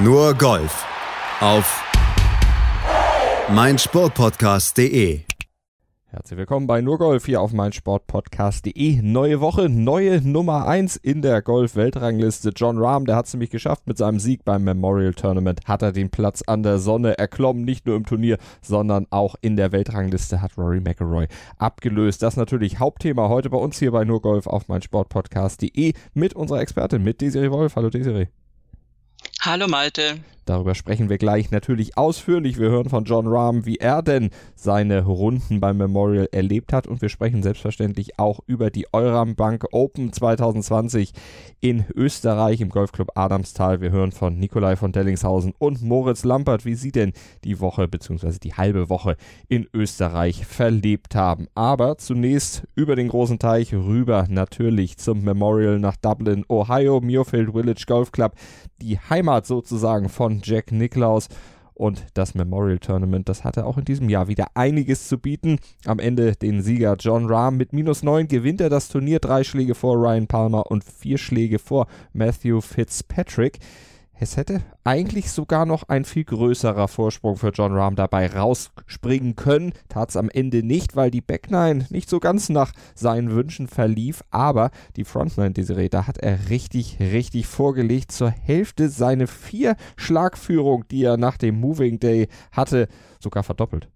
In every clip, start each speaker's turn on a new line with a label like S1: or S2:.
S1: Nur Golf auf meinsportpodcast.de.
S2: Herzlich willkommen bei Nur Golf hier auf meinsportpodcast.de. Neue Woche, neue Nummer 1 in der Golf-Weltrangliste. John Rahm, der hat es nämlich geschafft mit seinem Sieg beim Memorial Tournament. Hat er den Platz an der Sonne erklommen, nicht nur im Turnier, sondern auch in der Weltrangliste hat Rory McIlroy abgelöst. Das natürlich Hauptthema heute bei uns hier bei Nur Golf auf meinsportpodcast.de mit unserer Expertin, mit Desiree Wolf. Hallo Desiree.
S3: Hallo Malte.
S2: Darüber sprechen wir gleich natürlich ausführlich. Wir hören von John Rahm, wie er denn seine Runden beim Memorial erlebt hat. Und wir sprechen selbstverständlich auch über die Euram Bank Open 2020 in Österreich im Golfclub Adamstal. Wir hören von Nikolai von Dellingshausen und Moritz Lampert, wie sie denn die Woche bzw. die halbe Woche in Österreich verlebt haben. Aber zunächst über den großen Teich rüber natürlich zum Memorial nach Dublin, Ohio, Muirfield Village Golf Club. Die Heimat sozusagen von Jack Nicklaus. Und das Memorial Tournament, das hatte auch in diesem Jahr wieder einiges zu bieten. Am Ende den Sieger John Rahm mit minus 9 gewinnt er das Turnier. Drei Schläge vor Ryan Palmer und vier Schläge vor Matthew Fitzpatrick. Es hätte eigentlich sogar noch ein viel größerer Vorsprung für John Rahm dabei rausspringen können. Tat es am Ende nicht, weil die Backline nicht so ganz nach seinen Wünschen verlief. Aber die Frontline Desiree, da hat er richtig, richtig vorgelegt. Zur Hälfte seine vier Schlagführung, die er nach dem Moving Day hatte, sogar verdoppelt.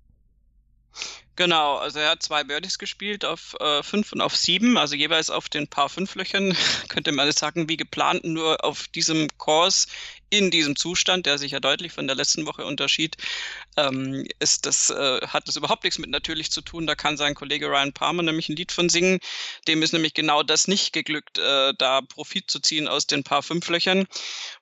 S3: Genau, also er hat zwei Birdies gespielt auf äh, fünf und auf sieben, also jeweils auf den paar fünf Löchern, könnte man sagen, wie geplant, nur auf diesem Kurs in diesem Zustand, der sich ja deutlich von der letzten Woche unterschied, ähm, ist das, äh, hat das überhaupt nichts mit natürlich zu tun. Da kann sein Kollege Ryan Palmer nämlich ein Lied von singen. Dem ist nämlich genau das nicht geglückt, äh, da Profit zu ziehen aus den paar Fünflöchern.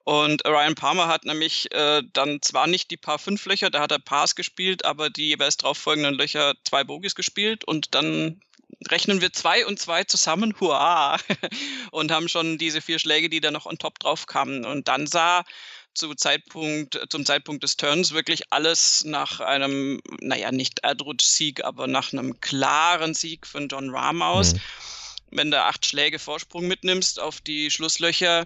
S3: Und Ryan Palmer hat nämlich äh, dann zwar nicht die paar Fünflöcher, da hat er Pars gespielt, aber die jeweils darauf folgenden Löcher zwei Bogies gespielt und dann rechnen wir zwei und zwei zusammen, hurra, und haben schon diese vier Schläge, die da noch on top drauf kamen. Und dann sah zu Zeitpunkt, zum Zeitpunkt des Turns wirklich alles nach einem, naja, nicht Erdrutsch-Sieg, aber nach einem klaren Sieg von John Rahm aus. Mhm. Wenn du acht Schläge Vorsprung mitnimmst auf die Schlusslöcher,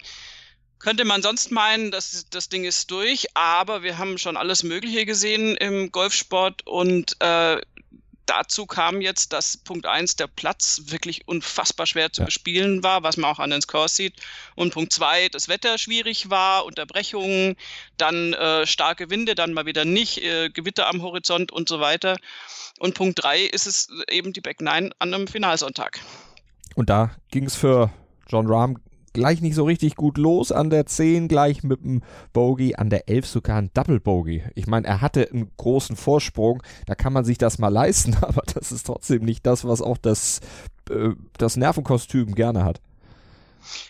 S3: könnte man sonst meinen, dass das Ding ist durch, aber wir haben schon alles Mögliche gesehen im Golfsport und äh, dazu kam jetzt, dass Punkt 1 der Platz wirklich unfassbar schwer zu bespielen war, was man auch an den Scores sieht. Und Punkt 2 das Wetter schwierig war, Unterbrechungen, dann äh, starke Winde, dann mal wieder nicht, äh, Gewitter am Horizont und so weiter. Und Punkt 3 ist es eben die Back 9 an einem Finalsonntag.
S2: Und da ging es für John Rahm gleich nicht so richtig gut los. An der 10 gleich mit dem Bogey, an der 11 sogar ein Double Bogey. Ich meine, er hatte einen großen Vorsprung, da kann man sich das mal leisten, aber das ist trotzdem nicht das, was auch das, äh, das Nervenkostüm gerne hat.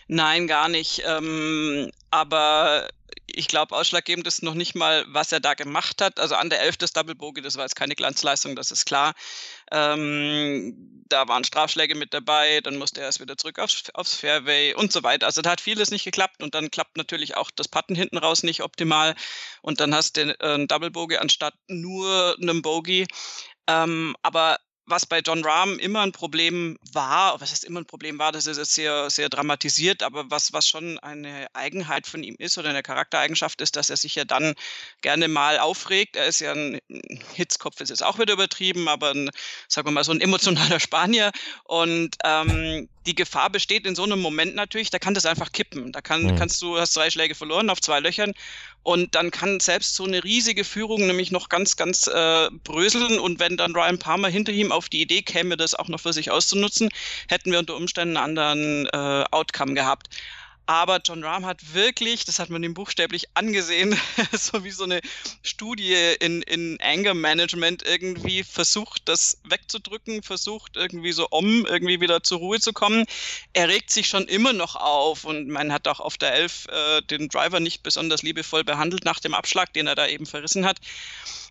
S3: Nein, gar nicht. Ähm, aber ich glaube, ausschlaggebend ist noch nicht mal, was er da gemacht hat. Also an der 11 des Double Bogey, das war jetzt keine Glanzleistung, das ist klar. Ähm, da waren Strafschläge mit dabei, dann musste er erst wieder zurück aufs, aufs Fairway und so weiter. Also da hat vieles nicht geklappt und dann klappt natürlich auch das Putten hinten raus nicht optimal und dann hast du äh, einen Double Bogey anstatt nur einem Bogey. Ähm, aber was bei John Rahm immer ein Problem war, was heißt immer ein Problem war, das ist jetzt sehr, sehr dramatisiert, aber was, was schon eine Eigenheit von ihm ist oder eine Charaktereigenschaft ist, dass er sich ja dann gerne mal aufregt. Er ist ja ein Hitzkopf, ist jetzt auch wieder übertrieben, aber ein, sagen wir mal, so ein emotionaler Spanier. Und ähm, die Gefahr besteht in so einem Moment natürlich, da kann das einfach kippen. Da kann, mhm. kannst du, hast drei Schläge verloren auf zwei Löchern und dann kann selbst so eine riesige Führung nämlich noch ganz, ganz äh, bröseln. Und wenn dann Ryan Palmer hinter ihm auf die Idee käme, das auch noch für sich auszunutzen, hätten wir unter Umständen einen anderen äh, Outcome gehabt. Aber John Rahm hat wirklich, das hat man ihm buchstäblich angesehen, so wie so eine Studie in, in Anger Management irgendwie versucht, das wegzudrücken, versucht irgendwie so um, irgendwie wieder zur Ruhe zu kommen. Er regt sich schon immer noch auf und man hat auch auf der Elf äh, den Driver nicht besonders liebevoll behandelt nach dem Abschlag, den er da eben verrissen hat.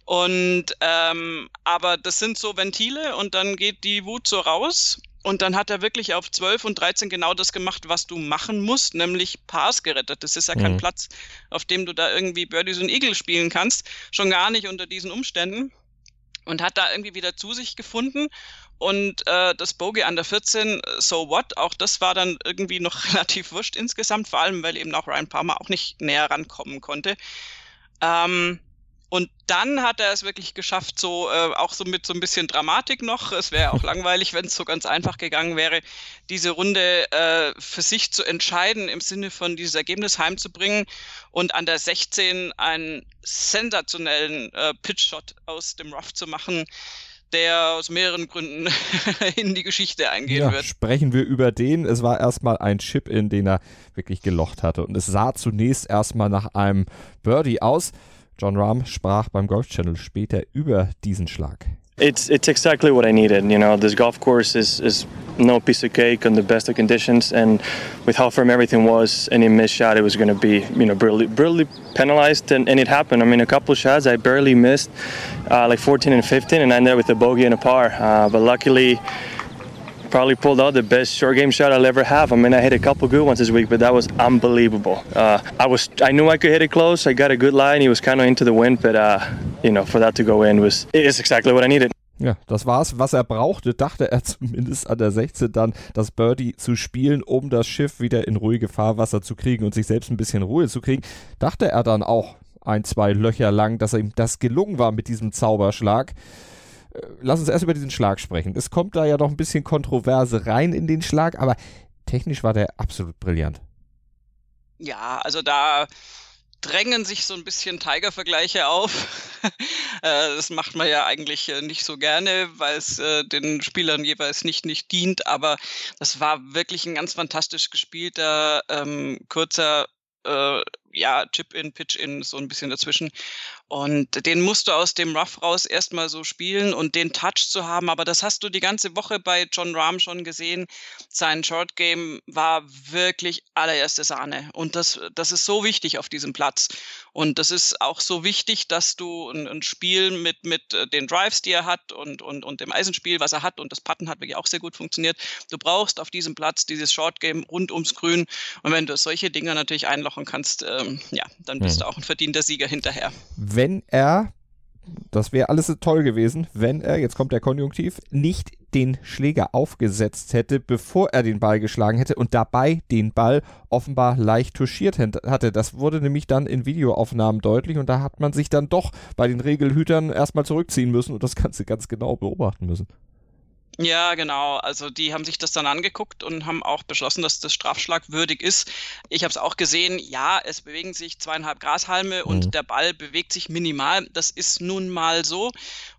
S3: Und ähm, aber das sind so Ventile und dann geht die Wut so raus und dann hat er wirklich auf 12 und 13 genau das gemacht, was du machen musst, nämlich Pars gerettet. Das ist ja kein mhm. Platz, auf dem du da irgendwie Birdies und Eagle spielen kannst. Schon gar nicht unter diesen Umständen. Und hat da irgendwie wieder zu sich gefunden Und äh, das Bogey an der 14, so what? Auch das war dann irgendwie noch relativ wurscht insgesamt, vor allem weil eben auch Ryan Palmer auch nicht näher rankommen konnte. Ähm, und dann hat er es wirklich geschafft, so äh, auch so mit so ein bisschen Dramatik noch. Es wäre auch langweilig, wenn es so ganz einfach gegangen wäre, diese Runde äh, für sich zu entscheiden, im Sinne von dieses Ergebnis heimzubringen und an der 16 einen sensationellen äh, Pitch-Shot aus dem Rough zu machen der aus mehreren Gründen in die Geschichte eingehen ja, wird.
S2: Sprechen wir über den. Es war erstmal ein Chip, in den er wirklich gelocht hatte. Und es sah zunächst erstmal nach einem Birdie aus. John Rahm sprach beim Golf Channel später über diesen Schlag.
S4: It's it's exactly what I needed. You know, this golf course is is no piece of cake on the best of conditions, and with how firm everything was, any missed shot, it was going to be you know brutally, brutally penalized, and, and it happened. I mean, a couple shots I barely missed, uh, like 14 and 15, and I ended with a bogey and a par. Uh, but luckily, probably pulled out the best short game shot I'll ever have. I mean, I hit a couple good ones this week, but that was unbelievable. Uh, I was, I knew I could hit it close. I got a good line. He was kind of into the wind, but uh, you know, for that to go in was, is exactly what I needed.
S2: Ja, das war's, was er brauchte, dachte er zumindest an der 16 dann, das Birdie zu spielen, um das Schiff wieder in ruhige Fahrwasser zu kriegen und sich selbst ein bisschen Ruhe zu kriegen. Dachte er dann auch ein, zwei Löcher lang, dass ihm das gelungen war mit diesem Zauberschlag. Äh, lass uns erst über diesen Schlag sprechen. Es kommt da ja noch ein bisschen Kontroverse rein in den Schlag, aber technisch war der absolut brillant.
S3: Ja, also da drängen sich so ein bisschen Tiger-Vergleiche auf. Äh, das macht man ja eigentlich äh, nicht so gerne, weil es den Spielern jeweils nicht, nicht dient. Aber das war wirklich ein ganz fantastisch gespielter, ähm, kurzer äh, ja, Chip-In, Pitch-In, so ein bisschen dazwischen. Und den musst du aus dem Rough raus erstmal so spielen und den Touch zu haben. Aber das hast du die ganze Woche bei John Rahm schon gesehen. Sein Short Game war wirklich allererste Sahne. Und das, das ist so wichtig auf diesem Platz. Und das ist auch so wichtig, dass du ein, ein Spiel mit, mit äh, den Drives, die er hat und, und, und dem Eisenspiel, was er hat und das Putten hat wirklich auch sehr gut funktioniert. Du brauchst auf diesem Platz dieses Short Game rund ums Grün. Und wenn du solche Dinge natürlich einlochen kannst, ähm, ja, dann bist hm. du auch ein verdienter Sieger hinterher
S2: wenn er, das wäre alles toll gewesen, wenn er, jetzt kommt der Konjunktiv, nicht den Schläger aufgesetzt hätte, bevor er den Ball geschlagen hätte und dabei den Ball offenbar leicht touchiert hatte. Das wurde nämlich dann in Videoaufnahmen deutlich und da hat man sich dann doch bei den Regelhütern erstmal zurückziehen müssen und das Ganze ganz genau beobachten müssen.
S3: Ja, genau. Also die haben sich das dann angeguckt und haben auch beschlossen, dass das strafschlagwürdig ist. Ich habe es auch gesehen, ja, es bewegen sich zweieinhalb Grashalme mhm. und der Ball bewegt sich minimal. Das ist nun mal so.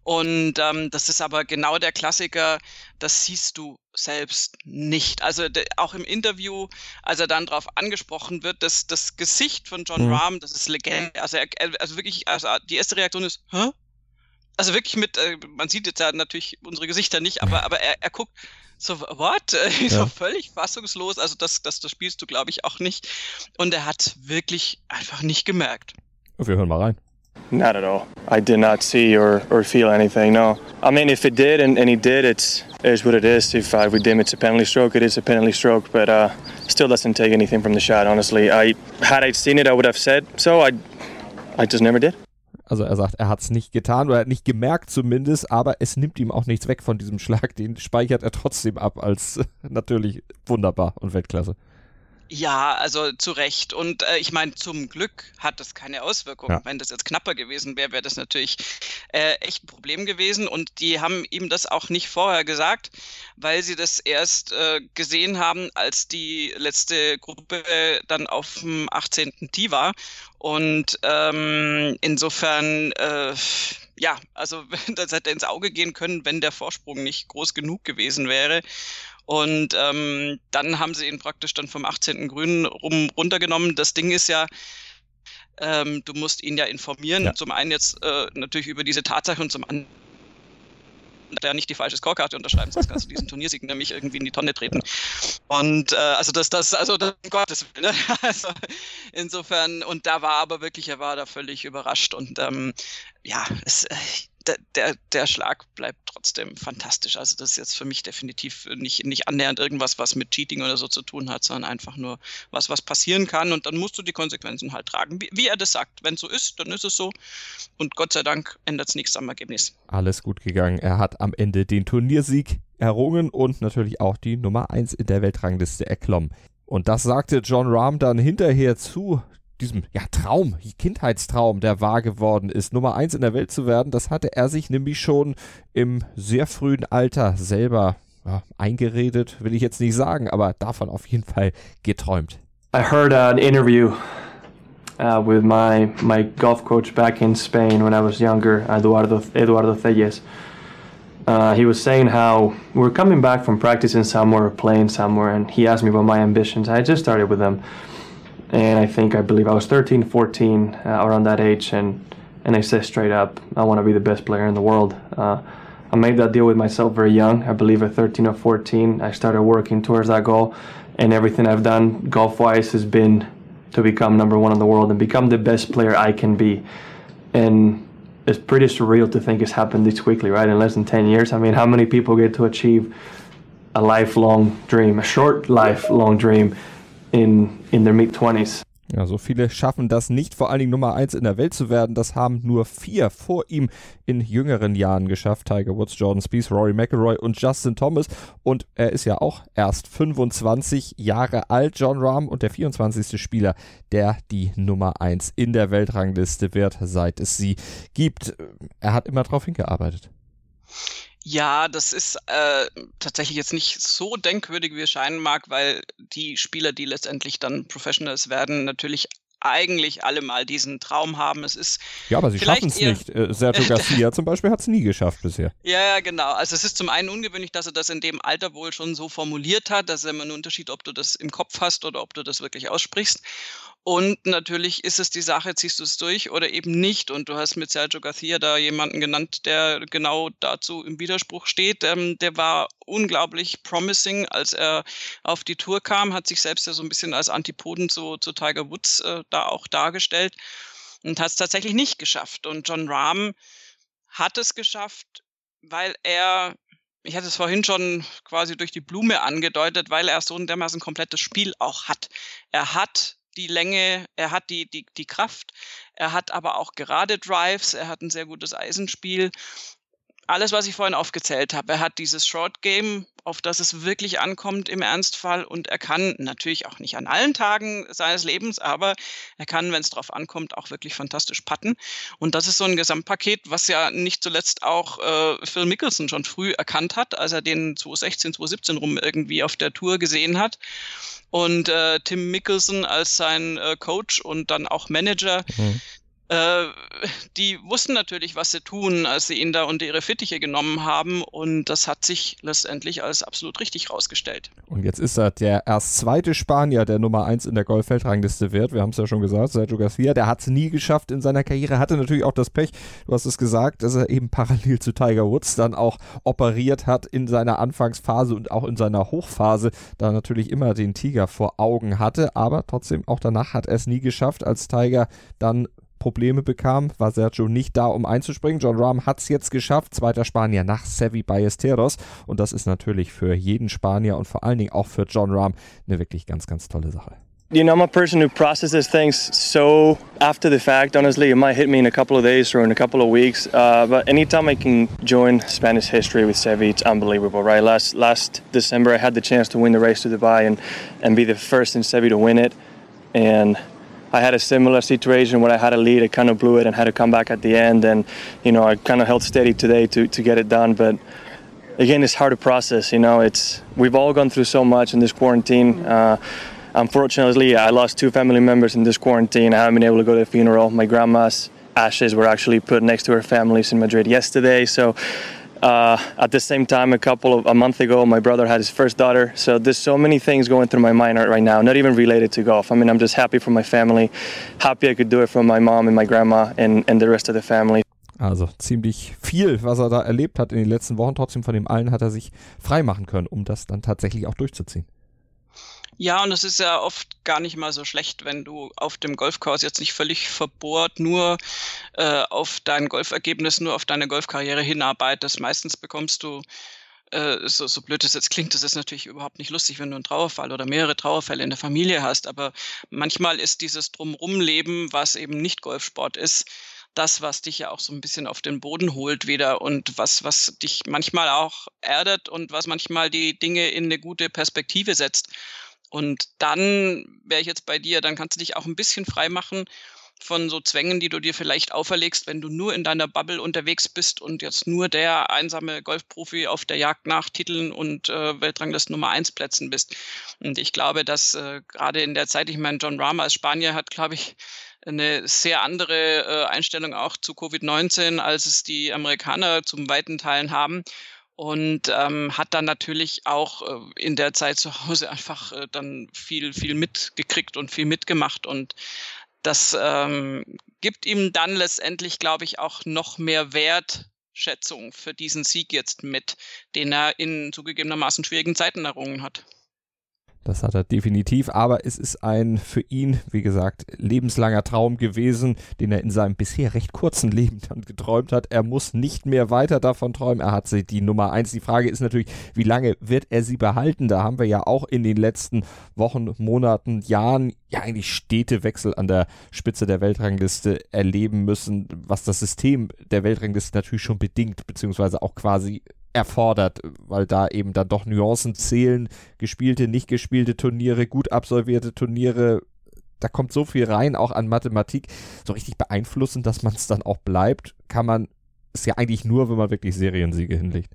S3: Und ähm, das ist aber genau der Klassiker, das siehst du selbst nicht. Also auch im Interview, als er dann darauf angesprochen wird, dass das Gesicht von John mhm. Rahm, das ist Legende. Also, er, also wirklich, also die erste Reaktion ist, hä? Also wirklich mit, äh, man sieht jetzt ja natürlich unsere Gesichter nicht, aber, aber er, er guckt so, what? Äh, so ja. völlig fassungslos. Also das, das, das spielst du, glaube ich, auch nicht. Und er hat wirklich einfach nicht gemerkt.
S2: Wir hören mal rein.
S4: Not at all. I did not see or, or feel anything. No. I mean, if it did, and, and he did, it's is what it is. If I redeem it's a penalty stroke, it is a penalty stroke. But uh, still doesn't take anything from the shot. Honestly, I had I seen it, I would have said so. I I just never did.
S2: Also er sagt, er hat es nicht getan oder nicht gemerkt zumindest, aber es nimmt ihm auch nichts weg von diesem Schlag. Den speichert er trotzdem ab als natürlich wunderbar und Weltklasse.
S3: Ja, also zu Recht. Und äh, ich meine, zum Glück hat das keine Auswirkungen. Ja. Wenn das jetzt knapper gewesen wäre, wäre das natürlich äh, echt ein Problem gewesen. Und die haben ihm das auch nicht vorher gesagt, weil sie das erst äh, gesehen haben, als die letzte Gruppe dann auf dem 18. Tee war. Und ähm, insofern, äh, ja, also das hätte ins Auge gehen können, wenn der Vorsprung nicht groß genug gewesen wäre. Und ähm, dann haben sie ihn praktisch dann vom 18. Grünen rum runtergenommen. Das Ding ist ja, ähm, du musst ihn ja informieren. Ja. Zum einen jetzt äh, natürlich über diese Tatsache und zum anderen ja nicht die falsche Scorekarte unterschreiben, sonst kannst du diesen Turniersieg nämlich irgendwie in die Tonne treten. Und äh, also das, das, also das, um Gottes Willen. Ne? Also insofern, und da war aber wirklich, er war da völlig überrascht und ähm, ja, es, äh, der, der, Schlag bleibt trotzdem fantastisch. Also das ist jetzt für mich definitiv nicht, nicht annähernd irgendwas, was mit Cheating oder so zu tun hat, sondern einfach nur was, was passieren kann und dann musst du die Konsequenzen halt tragen. Wie, wie er das sagt. Wenn es so ist, dann ist es so. Und Gott sei Dank ändert es nichts am Ergebnis.
S2: Alles gut gegangen. Er hat am Ende den Turniersieg errungen und natürlich auch die Nummer 1 in der Weltrangliste erklommen. Und das sagte John Rahm dann hinterher zu diesem ja, Traum, Kindheitstraum, der wahr geworden ist, Nummer 1 in der Welt zu werden. Das hatte er sich nämlich schon im sehr frühen Alter selber ja, eingeredet, will ich jetzt nicht sagen, aber davon auf jeden Fall geträumt.
S5: I heard an interview uh, with my my golf coach back in Spain when I was younger, Eduardo Eduardo Telles. Uh, he was saying how we were coming back from practicing somewhere, playing somewhere, and he asked me about my ambitions. I just started with them, and I think I believe I was 13, 14, uh, around that age, and and I said straight up, I want to be the best player in the world. Uh, I made that deal with myself very young. I believe at 13 or 14, I started working towards that goal, and everything I've done golf-wise has been to become number one in the world and become the best player I can be. And it's pretty surreal to think it's happened this quickly, right? In less than 10 years. I mean, how many people get to achieve a lifelong dream, a short lifelong dream in, in their mid 20s?
S2: Ja, so viele schaffen das nicht, vor allen Dingen Nummer 1 in der Welt zu werden. Das haben nur vier vor ihm in jüngeren Jahren geschafft. Tiger Woods, Jordan Spieth, Rory McIlroy und Justin Thomas. Und er ist ja auch erst 25 Jahre alt, John Rahm, und der 24. Spieler, der die Nummer 1 in der Weltrangliste wird, seit es sie gibt. Er hat immer darauf hingearbeitet.
S3: Ja, das ist äh, tatsächlich jetzt nicht so denkwürdig, wie es scheinen mag, weil die Spieler, die letztendlich dann Professionals werden, natürlich eigentlich alle mal diesen Traum haben. Es ist
S2: ja, aber sie schaffen es nicht. Äh, Sergio Garcia zum Beispiel hat es nie geschafft bisher.
S3: Ja, ja, genau. Also es ist zum einen ungewöhnlich, dass er das in dem Alter wohl schon so formuliert hat. Das ist immer ein Unterschied, ob du das im Kopf hast oder ob du das wirklich aussprichst. Und natürlich ist es die Sache, ziehst du es durch oder eben nicht. Und du hast mit Sergio Garcia da jemanden genannt, der genau dazu im Widerspruch steht. Ähm, der war unglaublich promising, als er auf die Tour kam, hat sich selbst ja so ein bisschen als Antipoden zu, zu Tiger Woods äh, da auch dargestellt und hat es tatsächlich nicht geschafft. Und John Rahm hat es geschafft, weil er ich hatte es vorhin schon quasi durch die Blume angedeutet, weil er so ein dermaßen komplettes Spiel auch hat. Er hat die Länge, er hat die, die, die Kraft, er hat aber auch gerade Drives, er hat ein sehr gutes Eisenspiel. Alles, was ich vorhin aufgezählt habe. Er hat dieses Short Game, auf das es wirklich ankommt im Ernstfall und er kann natürlich auch nicht an allen Tagen seines Lebens, aber er kann, wenn es drauf ankommt, auch wirklich fantastisch patten. Und das ist so ein Gesamtpaket, was ja nicht zuletzt auch äh, Phil Mickelson schon früh erkannt hat, als er den 2016, 2017 rum irgendwie auf der Tour gesehen hat und äh, Tim Mickelson als sein äh, Coach und dann auch Manager. Mhm. Äh, die wussten natürlich, was sie tun, als sie ihn da unter ihre Fittiche genommen haben und das hat sich letztendlich als absolut richtig rausgestellt.
S2: Und jetzt ist er der erst zweite Spanier, der Nummer eins in der Golffeldrangliste wird. Wir haben es ja schon gesagt, Sergio Garcia, der hat es nie geschafft in seiner Karriere, hatte natürlich auch das Pech, du hast es gesagt, dass er eben parallel zu Tiger Woods dann auch operiert hat in seiner Anfangsphase und auch in seiner Hochphase, da natürlich immer den Tiger vor Augen hatte, aber trotzdem auch danach hat er es nie geschafft, als Tiger dann Probleme bekam, war Sergio nicht da, um einzuspringen. John Rahm hat es jetzt geschafft, zweiter Spanier nach Sevi Ballesteros. Und das ist natürlich für jeden Spanier und vor allen Dingen auch für John Rahm eine wirklich ganz, ganz tolle Sache.
S4: You know, I'm a person who processes things so after the fact. Honestly, it might hit me in a couple of days or in a couple of weeks. Uh, but anytime I can join Spanish history with Sevi, it's unbelievable, right? Last last December, I had the chance to win the race to Dubai and and be the first in Sevi to win it. And I had a similar situation where I had a lead, I kind of blew it and had to come back at the end. And, you know, I kind of held steady today to, to get it done. But again, it's hard to process, you know, it's, we've all gone through so much in this quarantine. Uh, unfortunately, I lost two family members in this quarantine. I haven't been able to go to the funeral. My grandma's ashes were actually put next to her family's in Madrid yesterday. So uh, at the same time, a couple of a month ago, my brother had his first daughter. So there's so many things going through my mind right now, not even related to golf. I mean, I'm just happy for my family, happy I could do it for my mom and my grandma and, and the rest of the family.
S2: Also ziemlich viel, was er da erlebt hat in den letzten Wochen. Trotzdem von dem allen hat er sich frei machen können, um das dann tatsächlich auch durchzuziehen.
S3: Ja, und es ist ja oft gar nicht mal so schlecht, wenn du auf dem Golfkurs jetzt nicht völlig verbohrt nur äh, auf dein Golfergebnis, nur auf deine Golfkarriere hinarbeitest. Meistens bekommst du äh, so, so blöd es jetzt klingt, das ist natürlich überhaupt nicht lustig, wenn du einen Trauerfall oder mehrere Trauerfälle in der Familie hast, aber manchmal ist dieses Drumrumleben, was eben nicht Golfsport ist, das, was dich ja auch so ein bisschen auf den Boden holt wieder und was, was dich manchmal auch erdet und was manchmal die Dinge in eine gute Perspektive setzt. Und dann wäre ich jetzt bei dir, dann kannst du dich auch ein bisschen frei machen von so Zwängen, die du dir vielleicht auferlegst, wenn du nur in deiner Bubble unterwegs bist und jetzt nur der einsame Golfprofi auf der Jagd nach Titeln und äh, Weltranglist Nummer 1 Plätzen bist. Und ich glaube, dass äh, gerade in der Zeit, ich meine, John Rama als Spanier hat, glaube ich, eine sehr andere äh, Einstellung auch zu Covid-19, als es die Amerikaner zum weiten Teilen haben und ähm, hat dann natürlich auch äh, in der Zeit zu Hause einfach äh, dann viel, viel mitgekriegt und viel mitgemacht und das ähm, gibt ihm dann letztendlich, glaube ich, auch noch mehr Wertschätzung für diesen Sieg jetzt mit, den er in zugegebenermaßen schwierigen Zeiten errungen hat.
S2: Das hat er definitiv, aber es ist ein für ihn, wie gesagt, lebenslanger Traum gewesen, den er in seinem bisher recht kurzen Leben dann geträumt hat. Er muss nicht mehr weiter davon träumen. Er hat sie die Nummer eins. Die Frage ist natürlich, wie lange wird er sie behalten? Da haben wir ja auch in den letzten Wochen, Monaten, Jahren ja eigentlich Städtewechsel an der Spitze der Weltrangliste erleben müssen, was das System der Weltrangliste natürlich schon bedingt, beziehungsweise auch quasi erfordert, weil da eben dann doch Nuancen zählen, gespielte, nicht gespielte Turniere, gut absolvierte Turniere, da kommt so viel rein, auch an Mathematik, so richtig beeinflussen, dass man es dann auch bleibt, kann man es ja eigentlich nur, wenn man wirklich Seriensiege hinlegt.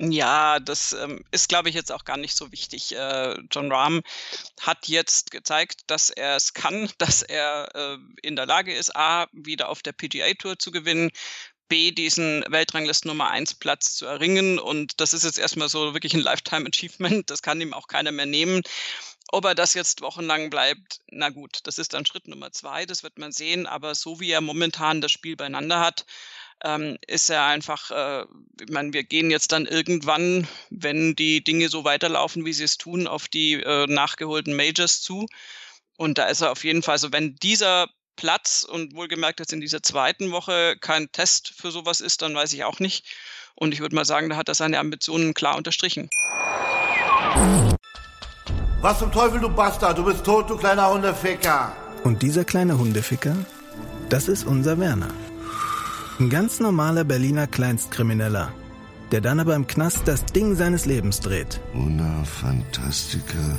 S3: Ja, das ähm, ist, glaube ich, jetzt auch gar nicht so wichtig. Äh, John Rahm hat jetzt gezeigt, dass er es kann, dass er äh, in der Lage ist, A, wieder auf der PGA Tour zu gewinnen, B, diesen Weltranglisten Nummer 1 Platz zu erringen. Und das ist jetzt erstmal so wirklich ein Lifetime Achievement. Das kann ihm auch keiner mehr nehmen. Ob er das jetzt wochenlang bleibt, na gut, das ist dann Schritt Nummer zwei, das wird man sehen. Aber so wie er momentan das Spiel beieinander hat, ähm, ist er einfach, äh, ich meine, wir gehen jetzt dann irgendwann, wenn die Dinge so weiterlaufen, wie sie es tun, auf die äh, nachgeholten Majors zu. Und da ist er auf jeden Fall, also wenn dieser Platz und wohlgemerkt jetzt in dieser zweiten Woche kein Test für sowas ist, dann weiß ich auch nicht. Und ich würde mal sagen, da hat er seine Ambitionen klar unterstrichen.
S6: Was zum Teufel, du Bastard? Du bist tot, du kleiner Hundeficker.
S7: Und dieser kleine Hundeficker, das ist unser Werner. Ein ganz normaler Berliner Kleinstkrimineller, der dann aber im Knast das Ding seines Lebens dreht.
S8: Una Fantastica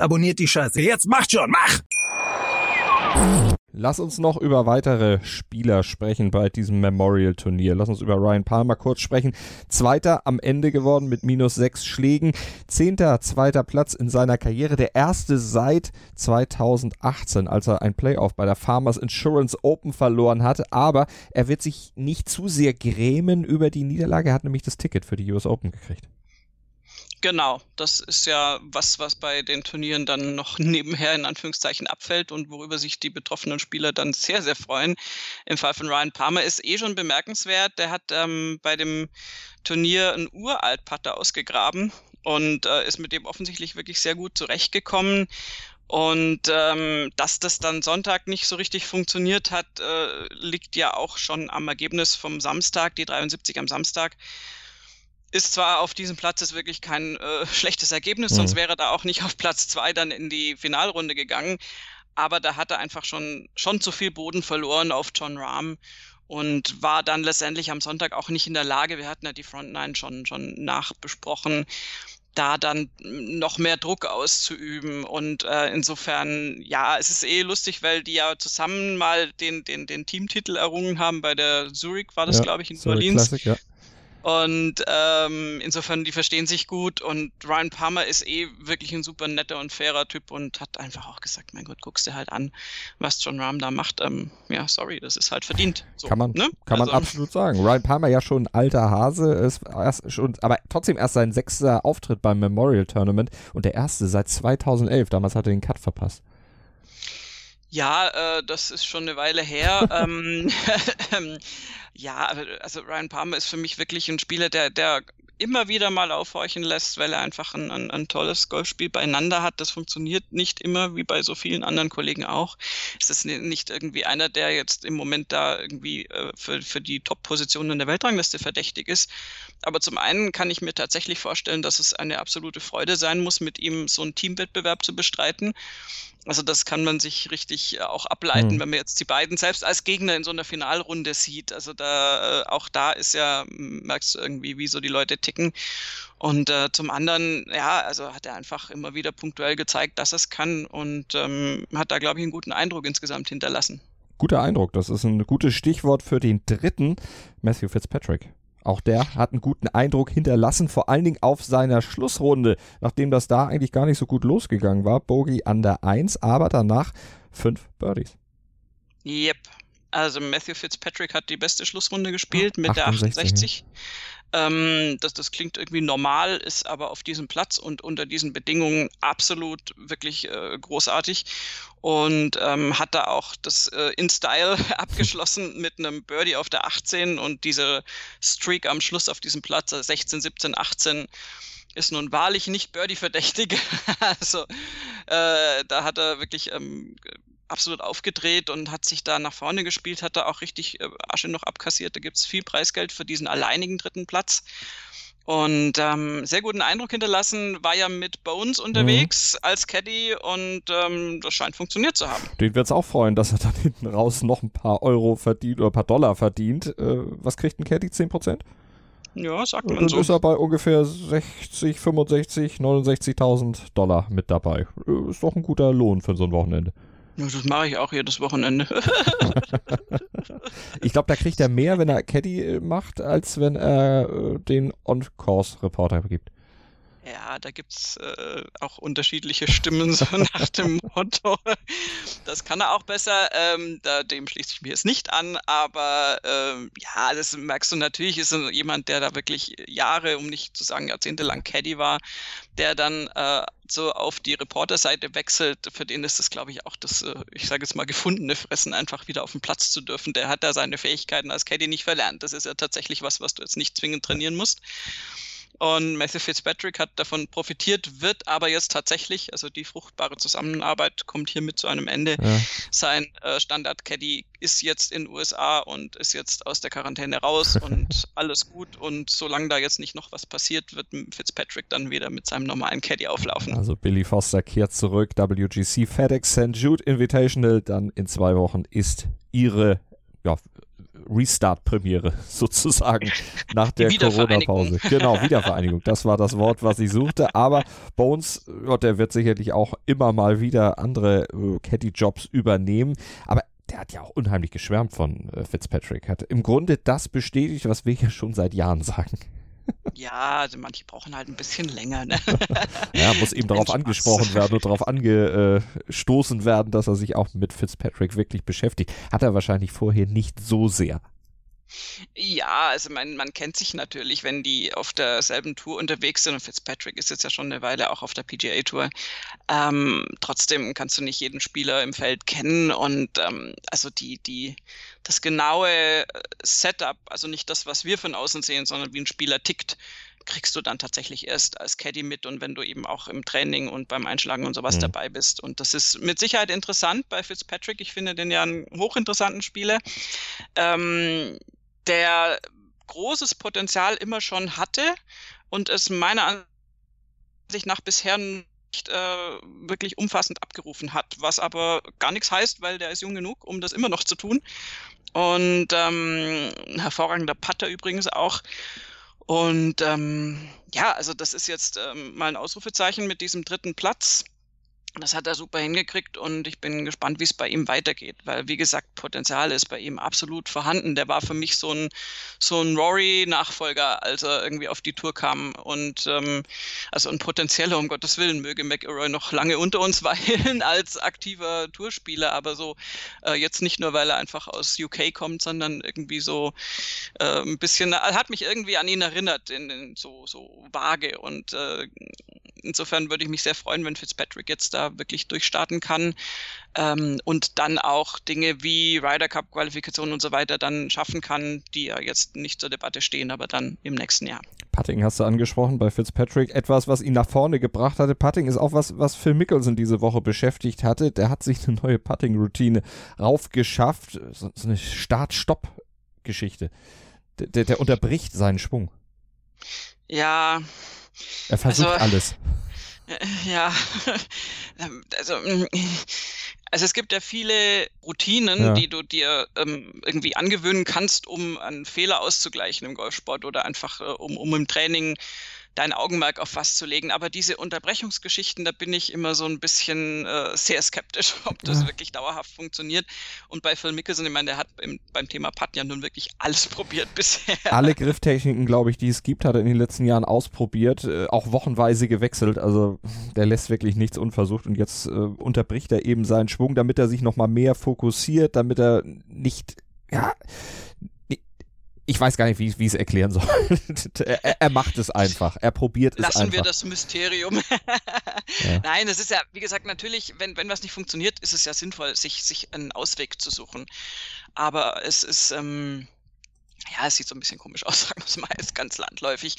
S7: Abonniert die Scheiße. Jetzt macht schon, mach!
S2: Lass uns noch über weitere Spieler sprechen bei diesem Memorial-Turnier. Lass uns über Ryan Palmer kurz sprechen. Zweiter am Ende geworden mit minus sechs Schlägen. Zehnter, zweiter Platz in seiner Karriere. Der erste seit 2018, als er ein Playoff bei der Farmers Insurance Open verloren hatte. Aber er wird sich nicht zu sehr grämen über die Niederlage. Er hat nämlich das Ticket für die US Open gekriegt.
S3: Genau, das ist ja was, was bei den Turnieren dann noch nebenher in Anführungszeichen abfällt und worüber sich die betroffenen Spieler dann sehr, sehr freuen. Im Fall von Ryan Palmer ist eh schon bemerkenswert. Der hat ähm, bei dem Turnier einen Uralt-Putter ausgegraben und äh, ist mit dem offensichtlich wirklich sehr gut zurechtgekommen. Und ähm, dass das dann Sonntag nicht so richtig funktioniert hat, äh, liegt ja auch schon am Ergebnis vom Samstag, die 73 am Samstag ist zwar auf diesem Platz jetzt wirklich kein äh, schlechtes Ergebnis, mhm. sonst wäre da auch nicht auf Platz zwei dann in die Finalrunde gegangen. Aber da hat er einfach schon, schon zu viel Boden verloren auf John Rahm und war dann letztendlich am Sonntag auch nicht in der Lage, wir hatten ja die Front Nine schon, schon nachbesprochen, da dann noch mehr Druck auszuüben. Und äh, insofern, ja, es ist eh lustig, weil die ja zusammen mal den, den, den Teamtitel errungen haben bei der Zurich, war das, ja, glaube ich, in New Orleans. Classic, ja. Und ähm, insofern, die verstehen sich gut. Und Ryan Palmer ist eh wirklich ein super netter und fairer Typ und hat einfach auch gesagt, mein Gott, guckst dir halt an, was John Rahm da macht. Ähm, ja, sorry, das ist halt verdient.
S2: So, kann man, ne? kann also, man absolut sagen. Ryan Palmer ja schon ein alter Hase, ist erst schon, aber trotzdem erst sein sechster Auftritt beim Memorial Tournament und der erste seit 2011. Damals hat er den Cut verpasst.
S3: Ja, äh, das ist schon eine Weile her. ähm, ja, also Ryan Palmer ist für mich wirklich ein Spieler, der, der immer wieder mal aufhorchen lässt, weil er einfach ein, ein, ein, tolles Golfspiel beieinander hat. Das funktioniert nicht immer, wie bei so vielen anderen Kollegen auch. Es ist nicht irgendwie einer, der jetzt im Moment da irgendwie äh, für, für die Top-Position in der Weltrangliste verdächtig ist. Aber zum einen kann ich mir tatsächlich vorstellen, dass es eine absolute Freude sein muss, mit ihm so einen Teamwettbewerb zu bestreiten. Also das kann man sich richtig äh, auch ableiten, mhm. wenn man jetzt die beiden selbst als Gegner in so einer Finalrunde sieht. Also da äh, auch da ist ja, merkst du irgendwie, wie so die Leute ticken. Und äh, zum anderen, ja, also hat er einfach immer wieder punktuell gezeigt, dass es kann und ähm, hat da, glaube ich, einen guten Eindruck insgesamt hinterlassen.
S2: Guter Eindruck, das ist ein gutes Stichwort für den dritten, Matthew Fitzpatrick. Auch der hat einen guten Eindruck hinterlassen, vor allen Dingen auf seiner Schlussrunde, nachdem das da eigentlich gar nicht so gut losgegangen war. Bogey an der 1, aber danach fünf Birdies.
S3: Yep. Also Matthew Fitzpatrick hat die beste Schlussrunde gespielt mit 68, der 68. Ähm, das, das klingt irgendwie normal, ist aber auf diesem Platz und unter diesen Bedingungen absolut wirklich äh, großartig und ähm, hat da auch das äh, in Style abgeschlossen mit einem Birdie auf der 18 und diese Streak am Schluss auf diesem Platz, 16, 17, 18 ist nun wahrlich nicht Birdie-verdächtig. also äh, da hat er wirklich ähm, absolut aufgedreht und hat sich da nach vorne gespielt, hat da auch richtig äh, Asche noch abkassiert. Da gibt es viel Preisgeld für diesen alleinigen dritten Platz. Und ähm, sehr guten Eindruck hinterlassen, war ja mit Bones unterwegs mhm. als Caddy und ähm, das scheint funktioniert zu haben.
S2: Den wird es auch freuen, dass er dann hinten raus noch ein paar Euro verdient oder ein paar Dollar verdient. Äh, was kriegt ein Caddy? 10%?
S3: Ja, sagt man
S2: dann
S3: so.
S2: ist er bei ungefähr 60, 65, 69.000 Dollar mit dabei. Äh, ist doch ein guter Lohn für so ein Wochenende.
S3: Das mache ich auch jedes Wochenende.
S2: ich glaube, da kriegt er mehr, wenn er Caddy äh, macht, als wenn er äh, den On-Course-Reporter gibt.
S3: Ja, da gibt's äh, auch unterschiedliche Stimmen, so nach dem Motto. Das kann er auch besser. Ähm, da, dem schließe ich mir jetzt nicht an, aber ähm, ja, das merkst du natürlich, ist jemand, der da wirklich Jahre, um nicht zu sagen Jahrzehnte lang Caddy war, der dann äh, so auf die Reporterseite wechselt. Für den ist das, glaube ich, auch das, äh, ich sage jetzt mal, gefundene Fressen, einfach wieder auf den Platz zu dürfen. Der hat da seine Fähigkeiten als Caddy nicht verlernt. Das ist ja tatsächlich was, was du jetzt nicht zwingend trainieren musst. Und Matthew Fitzpatrick hat davon profitiert, wird aber jetzt tatsächlich, also die fruchtbare Zusammenarbeit kommt hiermit zu einem Ende. Ja. Sein äh, Standard-Caddy ist jetzt in den USA und ist jetzt aus der Quarantäne raus und alles gut. Und solange da jetzt nicht noch was passiert, wird Fitzpatrick dann wieder mit seinem normalen Caddy auflaufen.
S2: Also Billy Foster kehrt zurück, WGC FedEx St. Jude Invitational, dann in zwei Wochen ist ihre ja, Restart-Premiere sozusagen nach der Corona-Pause. Genau, Wiedervereinigung. Das war das Wort, was ich suchte. Aber Bones, ja, der wird sicherlich auch immer mal wieder andere äh, Caddy-Jobs übernehmen. Aber der hat ja auch unheimlich geschwärmt von äh, Fitzpatrick. Hat im Grunde das bestätigt, was wir ja schon seit Jahren sagen.
S3: Ja, also manche brauchen halt ein bisschen länger. Ne?
S2: ja, muss eben darauf angesprochen werden und darauf angestoßen werden, dass er sich auch mit Fitzpatrick wirklich beschäftigt. Hat er wahrscheinlich vorher nicht so sehr.
S3: Ja, also man, man kennt sich natürlich, wenn die auf derselben Tour unterwegs sind und Fitzpatrick ist jetzt ja schon eine Weile auch auf der PGA Tour. Ähm, trotzdem kannst du nicht jeden Spieler im Feld kennen und ähm, also die, die, das genaue äh, Setup, also nicht das, was wir von außen sehen, sondern wie ein Spieler tickt, kriegst du dann tatsächlich erst als Caddy mit und wenn du eben auch im Training und beim Einschlagen und sowas mhm. dabei bist. Und das ist mit Sicherheit interessant bei Fitzpatrick. Ich finde den ja einen hochinteressanten Spieler. Ähm, der großes Potenzial immer schon hatte und es meiner Ansicht nach bisher nicht äh, wirklich umfassend abgerufen hat, was aber gar nichts heißt, weil der ist jung genug, um das immer noch zu tun. Und ähm, hervorragender Putter übrigens auch. Und ähm, ja, also das ist jetzt ähm, mal ein Ausrufezeichen mit diesem dritten Platz. Das hat er super hingekriegt und ich bin gespannt, wie es bei ihm weitergeht, weil wie gesagt, Potenzial ist bei ihm absolut vorhanden. Der war für mich so ein, so ein Rory-Nachfolger, als er irgendwie auf die Tour kam und ähm, also ein potenzieller, um Gottes Willen, möge McElroy noch lange unter uns weilen als aktiver Tourspieler, aber so äh, jetzt nicht nur, weil er einfach aus UK kommt, sondern irgendwie so äh, ein bisschen, hat mich irgendwie an ihn erinnert, in, in so, so vage und äh, insofern würde ich mich sehr freuen, wenn Fitzpatrick jetzt da wirklich durchstarten kann ähm, und dann auch Dinge wie Ryder Cup Qualifikation und so weiter dann schaffen kann, die ja jetzt nicht zur Debatte stehen, aber dann im nächsten Jahr.
S2: Putting hast du angesprochen bei Fitzpatrick. Etwas, was ihn nach vorne gebracht hatte. Putting ist auch was, was Phil Mickelson diese Woche beschäftigt hatte. Der hat sich eine neue Putting-Routine raufgeschafft. So, so eine Start-Stopp-Geschichte. Der, der, der, unterbricht seinen Schwung.
S3: Ja.
S2: Er versucht also, alles.
S3: Ja, also also es gibt ja viele Routinen, ja. die du dir ähm, irgendwie angewöhnen kannst, um einen Fehler auszugleichen im Golfsport oder einfach äh, um, um im Training dein Augenmerk auf was zu legen. Aber diese Unterbrechungsgeschichten, da bin ich immer so ein bisschen äh, sehr skeptisch, ob das ja. wirklich dauerhaft funktioniert. Und bei Phil Mickelson, ich meine, der hat im, beim Thema Putt ja nun wirklich alles probiert bisher.
S2: Alle Grifftechniken, glaube ich, die es gibt, hat er in den letzten Jahren ausprobiert, äh, auch wochenweise gewechselt. Also der lässt wirklich nichts unversucht und jetzt äh, unterbricht er eben seinen Schwung, damit er sich nochmal mehr fokussiert, damit er nicht ja, ich weiß gar nicht, wie, wie ich es erklären soll. er, er, macht es einfach. Er probiert es
S3: Lassen
S2: einfach.
S3: wir das Mysterium. ja. Nein, es ist ja, wie gesagt, natürlich, wenn, wenn was nicht funktioniert, ist es ja sinnvoll, sich, sich einen Ausweg zu suchen. Aber es ist, ähm, ja, es sieht so ein bisschen komisch aus, sagen wir es mal, ist ganz landläufig.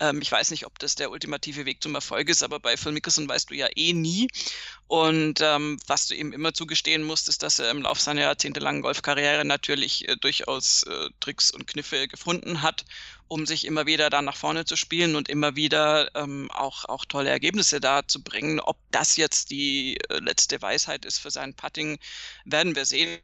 S3: Ähm, ich weiß nicht, ob das der ultimative Weg zum Erfolg ist, aber bei Phil Mickelson weißt du ja eh nie. Und ähm, was du ihm immer zugestehen musst, ist, dass er im Laufe seiner jahrzehntelangen Golfkarriere natürlich äh, durchaus äh, Tricks und Kniffe gefunden hat, um sich immer wieder da nach vorne zu spielen und immer wieder ähm, auch, auch tolle Ergebnisse da zu bringen. Ob das jetzt die äh, letzte Weisheit ist für sein Putting, werden wir sehen.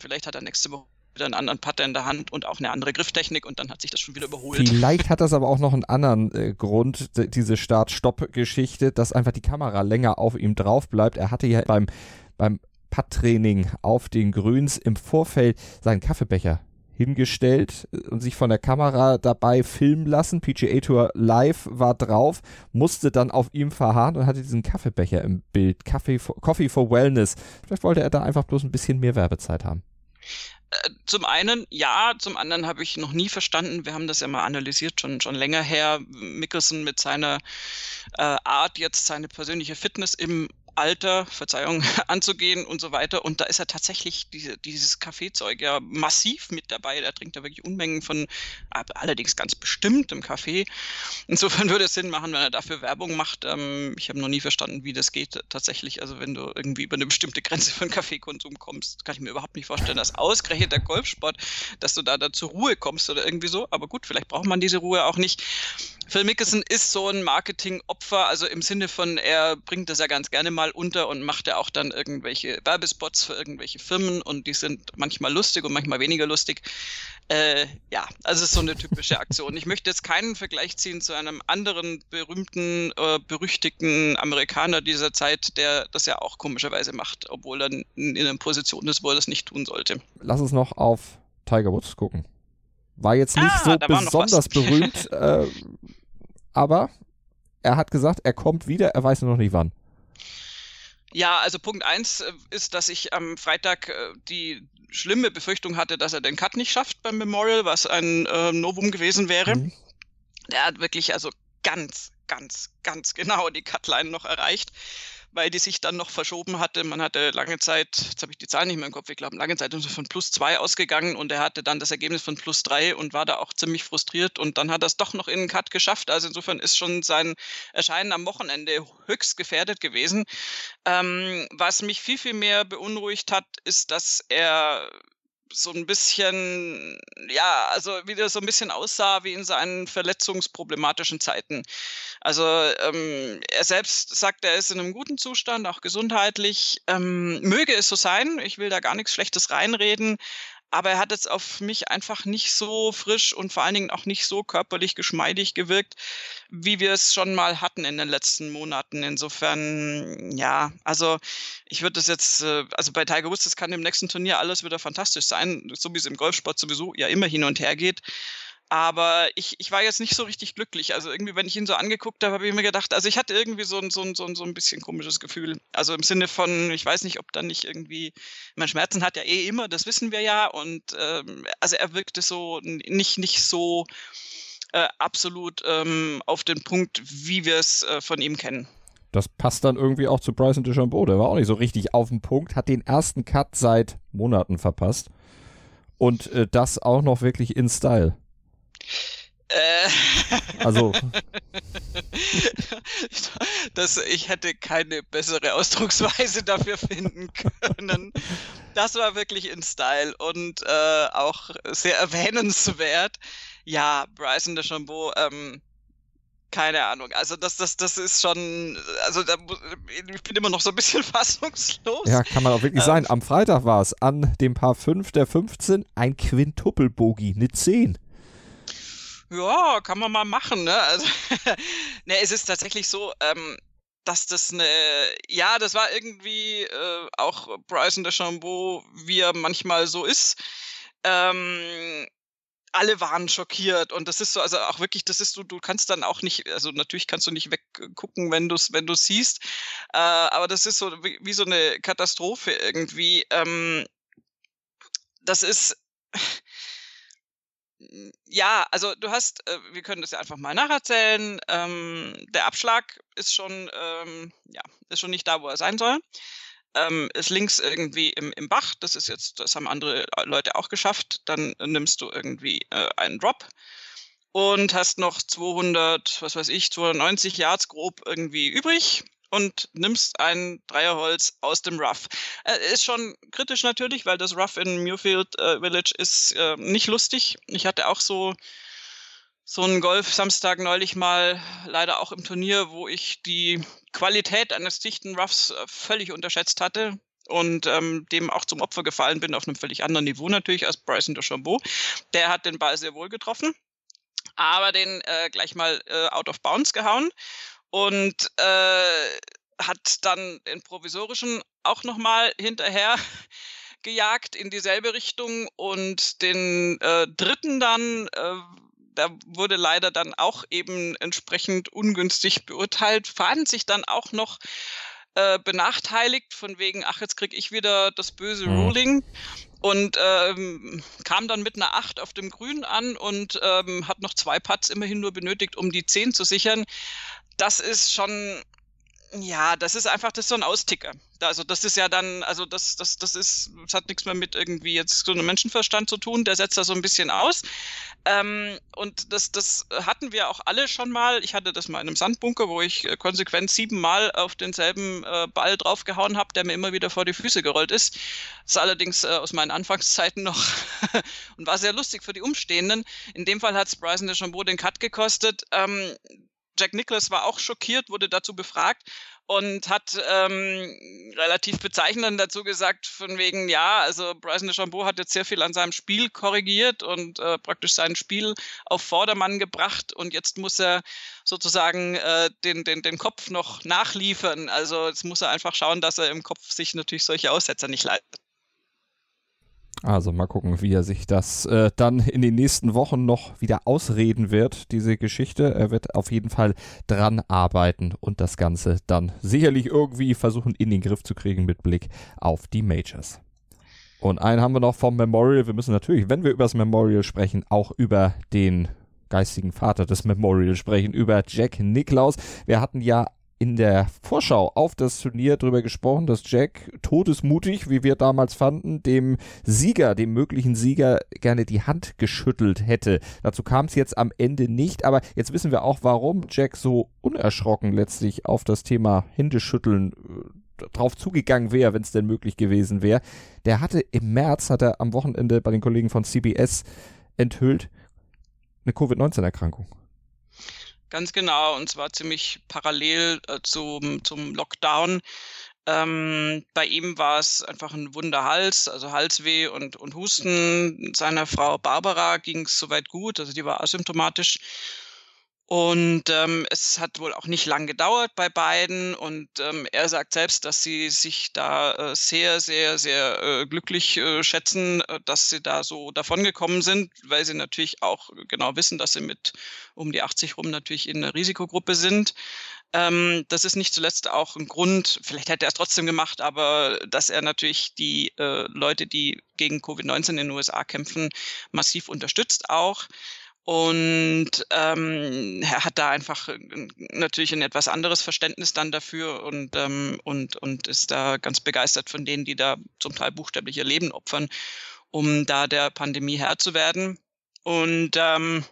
S3: Vielleicht hat er nächste Woche wieder einen anderen Putter in der Hand und auch eine andere Grifftechnik und dann hat sich das schon wieder überholt.
S2: Vielleicht hat das aber auch noch einen anderen äh, Grund, diese Start-Stopp-Geschichte, dass einfach die Kamera länger auf ihm drauf bleibt. Er hatte ja beim, beim Putt-Training auf den Grüns im Vorfeld seinen Kaffeebecher hingestellt und sich von der Kamera dabei filmen lassen. PGA Tour Live war drauf, musste dann auf ihm verharren und hatte diesen Kaffeebecher im Bild. Kaffee for, Coffee for Wellness. Vielleicht wollte er da einfach bloß ein bisschen mehr Werbezeit haben.
S3: Äh, zum einen ja, zum anderen habe ich noch nie verstanden, wir haben das ja mal analysiert, schon, schon länger her, Mickelson mit seiner äh, Art, jetzt seine persönliche Fitness im Alter, Verzeihung, anzugehen und so weiter. Und da ist er tatsächlich diese, dieses Kaffeezeug ja massiv mit dabei. Da trinkt er wirklich Unmengen von, allerdings ganz bestimmtem Kaffee. Insofern würde es Sinn machen, wenn er dafür Werbung macht. Ähm, ich habe noch nie verstanden, wie das geht tatsächlich. Also wenn du irgendwie über eine bestimmte Grenze von Kaffeekonsum kommst, kann ich mir überhaupt nicht vorstellen, dass ausgerechnet der Golfsport, dass du da, da zur Ruhe kommst oder irgendwie so. Aber gut, vielleicht braucht man diese Ruhe auch nicht. Phil Mickelson ist so ein Marketingopfer, also im Sinne von, er bringt das ja ganz gerne mal unter und macht ja auch dann irgendwelche Werbespots für irgendwelche Firmen und die sind manchmal lustig und manchmal weniger lustig. Äh, ja, also es ist so eine typische Aktion. Ich möchte jetzt keinen Vergleich ziehen zu einem anderen berühmten, äh, berüchtigten Amerikaner dieser Zeit, der das ja auch komischerweise macht, obwohl er in, in einer Position ist, wo er das nicht tun sollte.
S2: Lass uns noch auf Tiger Woods gucken. War jetzt nicht ah, so besonders berühmt, äh, aber er hat gesagt, er kommt wieder, er weiß nur noch nicht wann.
S3: Ja, also Punkt eins äh, ist, dass ich am Freitag äh, die schlimme Befürchtung hatte, dass er den Cut nicht schafft beim Memorial, was ein äh, Novum gewesen wäre. Mhm. Der hat wirklich also ganz, ganz, ganz genau die Cutline noch erreicht weil die sich dann noch verschoben hatte. Man hatte lange Zeit, jetzt habe ich die Zahlen nicht mehr im Kopf, ich glaube, lange Zeit von plus zwei ausgegangen und er hatte dann das Ergebnis von plus drei und war da auch ziemlich frustriert und dann hat er es doch noch in den Cut geschafft. Also insofern ist schon sein Erscheinen am Wochenende höchst gefährdet gewesen. Ähm, was mich viel, viel mehr beunruhigt hat, ist, dass er so ein bisschen, ja, also wieder so ein bisschen aussah wie in seinen verletzungsproblematischen Zeiten. Also ähm, er selbst sagt, er ist in einem guten Zustand, auch gesundheitlich. Ähm, möge es so sein, ich will da gar nichts Schlechtes reinreden, aber er hat jetzt auf mich einfach nicht so frisch und vor allen Dingen auch nicht so körperlich geschmeidig gewirkt, wie wir es schon mal hatten in den letzten Monaten. Insofern, ja, also ich würde das jetzt, äh, also bei Tiger Woods, das kann im nächsten Turnier alles wieder fantastisch sein, so wie es im Golfsport sowieso ja immer hin und her geht. Aber ich, ich war jetzt nicht so richtig glücklich. Also irgendwie, wenn ich ihn so angeguckt habe, habe ich mir gedacht, also ich hatte irgendwie so ein, so, ein, so, ein, so ein bisschen komisches Gefühl. Also im Sinne von, ich weiß nicht, ob dann nicht irgendwie, man Schmerzen hat ja eh immer, das wissen wir ja. Und ähm, also er wirkte so nicht, nicht so äh, absolut ähm, auf den Punkt, wie wir es äh, von ihm kennen.
S2: Das passt dann irgendwie auch zu Bryson DeChambeau. Der war auch nicht so richtig auf dem Punkt, hat den ersten Cut seit Monaten verpasst. Und äh, das auch noch wirklich in Style.
S3: Äh.
S2: Also.
S3: das, ich hätte keine bessere Ausdrucksweise dafür finden können. Das war wirklich in Style und äh, auch sehr erwähnenswert. Ja, Bryson DeChambeau, ähm, keine Ahnung. Also das, das, das ist schon, also da, ich bin immer noch so ein bisschen fassungslos.
S2: Ja, kann man auch wirklich ähm, sein. Am Freitag war es an dem Paar 5 der 15 ein Quintuppel-Bogie, eine 10.
S3: Ja, kann man mal machen, ne? Also, ne, es ist tatsächlich so, ähm, dass das eine, ja, das war irgendwie äh, auch Bryson DeChambeau, wie er manchmal so ist. Ähm, alle waren schockiert und das ist so, also auch wirklich, das ist du, du kannst dann auch nicht, also natürlich kannst du nicht weggucken, wenn du es, wenn du siehst, äh, aber das ist so wie, wie so eine Katastrophe irgendwie. Ähm, das ist ja, also du hast, äh, wir können das ja einfach mal nacherzählen. Ähm, der Abschlag ist schon, ähm, ja, ist schon nicht da, wo er sein soll. Ähm, ist links irgendwie im, im Bach, das ist jetzt, das haben andere Leute auch geschafft, dann nimmst du irgendwie äh, einen Drop und hast noch 200, was weiß ich, 290 Yards grob irgendwie übrig und nimmst ein Dreierholz aus dem Rough. Äh, ist schon kritisch natürlich, weil das Rough in Muirfield äh, Village ist äh, nicht lustig. Ich hatte auch so so ein Golf-Samstag neulich mal, leider auch im Turnier, wo ich die Qualität eines dichten Roughs äh, völlig unterschätzt hatte und ähm, dem auch zum Opfer gefallen bin, auf einem völlig anderen Niveau natürlich als Bryson DeChambeau. Der hat den Ball sehr wohl getroffen, aber den äh, gleich mal äh, out of bounds gehauen und äh, hat dann den provisorischen auch nochmal hinterher gejagt in dieselbe Richtung und den äh, dritten dann äh, da wurde leider dann auch eben entsprechend ungünstig beurteilt, fand sich dann auch noch äh, benachteiligt, von wegen, ach, jetzt kriege ich wieder das böse mhm. Ruling. Und ähm, kam dann mit einer 8 auf dem Grün an und ähm, hat noch zwei Putts immerhin nur benötigt, um die 10 zu sichern. Das ist schon ja, das ist einfach, das ist so ein Austicker. Also das ist ja dann, also das, das, das ist, das hat nichts mehr mit irgendwie jetzt so einem Menschenverstand zu tun, der setzt da so ein bisschen aus. Ähm, und das, das hatten wir auch alle schon mal. Ich hatte das mal in einem Sandbunker, wo ich äh, konsequent siebenmal auf denselben äh, Ball draufgehauen habe, der mir immer wieder vor die Füße gerollt ist. Das ist allerdings äh, aus meinen Anfangszeiten noch und war sehr lustig für die Umstehenden. In dem Fall hat es Bryson DeChambeau den Cut gekostet. Ähm, Jack Nicholas war auch schockiert, wurde dazu befragt und hat ähm, relativ bezeichnend dazu gesagt, von wegen, ja, also Bryson DeChambeau hat jetzt sehr viel an seinem Spiel korrigiert und äh, praktisch sein Spiel auf Vordermann gebracht und jetzt muss er sozusagen äh, den, den, den Kopf noch nachliefern. Also jetzt muss er einfach schauen, dass er im Kopf sich natürlich solche Aussetzer nicht leistet.
S2: Also mal gucken, wie er sich das äh, dann in den nächsten Wochen noch wieder ausreden wird, diese Geschichte. Er wird auf jeden Fall dran arbeiten und das Ganze dann sicherlich irgendwie versuchen in den Griff zu kriegen mit Blick auf die Majors. Und einen haben wir noch vom Memorial. Wir müssen natürlich, wenn wir über das Memorial sprechen, auch über den geistigen Vater des Memorial sprechen, über Jack Nicklaus. Wir hatten ja in der Vorschau auf das Turnier darüber gesprochen, dass Jack todesmutig, wie wir damals fanden, dem Sieger, dem möglichen Sieger gerne die Hand geschüttelt hätte. Dazu kam es jetzt am Ende nicht, aber jetzt wissen wir auch, warum Jack so unerschrocken letztlich auf das Thema Händeschütteln äh, drauf zugegangen wäre, wenn es denn möglich gewesen wäre. Der hatte im März, hat er am Wochenende bei den Kollegen von CBS enthüllt, eine Covid-19-Erkrankung.
S3: Ganz genau, und zwar ziemlich parallel äh, zum, zum Lockdown. Ähm, bei ihm war es einfach ein Wunderhals, also Halsweh und, und Husten. Seiner Frau Barbara ging es soweit gut, also die war asymptomatisch. Und ähm, es hat wohl auch nicht lang gedauert bei beiden. Und ähm, er sagt selbst, dass sie sich da äh, sehr, sehr, sehr äh, glücklich äh, schätzen, äh, dass sie da so davongekommen sind, weil sie natürlich auch genau wissen, dass sie mit um die 80 rum natürlich in einer Risikogruppe sind. Ähm, das ist nicht zuletzt auch ein Grund, vielleicht hätte er es trotzdem gemacht, aber dass er natürlich die äh, Leute, die gegen Covid-19 in den USA kämpfen, massiv unterstützt auch. Und ähm, er hat da einfach äh, natürlich ein etwas anderes Verständnis dann dafür und, ähm, und, und ist da ganz begeistert von denen, die da zum Teil buchstäblich ihr Leben opfern, um da der Pandemie Herr zu werden. Und ähm,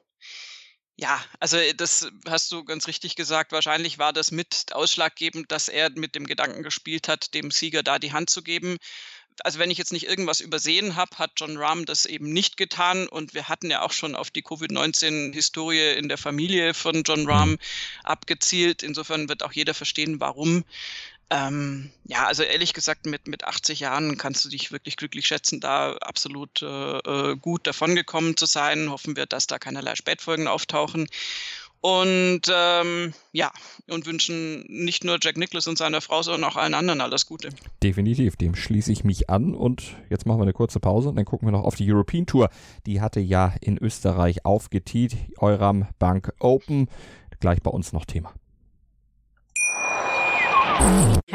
S3: ja, also das hast du ganz richtig gesagt. Wahrscheinlich war das mit ausschlaggebend, dass er mit dem Gedanken gespielt hat, dem Sieger da die Hand zu geben also wenn ich jetzt nicht irgendwas übersehen habe, hat John Rahm das eben nicht getan. Und wir hatten ja auch schon auf die Covid-19-Historie in der Familie von John Rahm mhm. abgezielt. Insofern wird auch jeder verstehen, warum. Ähm, ja, also ehrlich gesagt, mit, mit 80 Jahren kannst du dich wirklich glücklich schätzen, da absolut äh, äh gut davongekommen zu sein. Hoffen wir, dass da keinerlei Spätfolgen auftauchen. Und ähm, ja, und wünschen nicht nur Jack Nicklaus und seiner Frau, sondern auch allen anderen alles Gute.
S2: Definitiv, dem schließe ich mich an. Und jetzt machen wir eine kurze Pause und dann gucken wir noch auf die European Tour. Die hatte ja in Österreich aufgetiet. Euram Bank Open. Gleich bei uns noch Thema.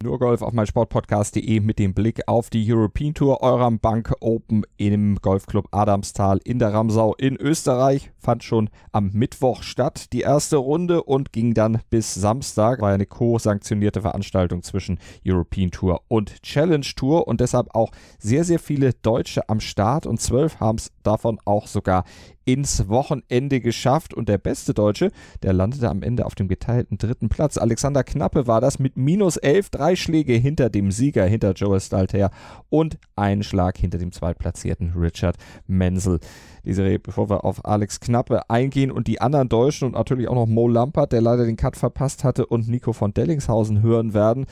S2: Nur Golf auf meinsportpodcast.de mit dem Blick auf die European Tour Euram Bank Open im Golfclub Adamstal in der Ramsau in Österreich. Fand schon am Mittwoch statt, die erste Runde und ging dann bis Samstag. War eine co-sanktionierte Veranstaltung zwischen European Tour und Challenge Tour und deshalb auch sehr, sehr viele Deutsche am Start und zwölf haben es davon auch sogar ins Wochenende geschafft. Und der beste Deutsche, der landete am Ende auf dem geteilten dritten Platz. Alexander Knappe war das mit minus elf, drei Schläge hinter dem Sieger, hinter Joel Stalter und einen Schlag hinter dem zweitplatzierten Richard Menzel. Die Serie, bevor wir auf Alex Knappe eingehen und die anderen Deutschen und natürlich auch noch Mo Lampert, der leider den Cut verpasst hatte, und Nico von Dellingshausen hören werden.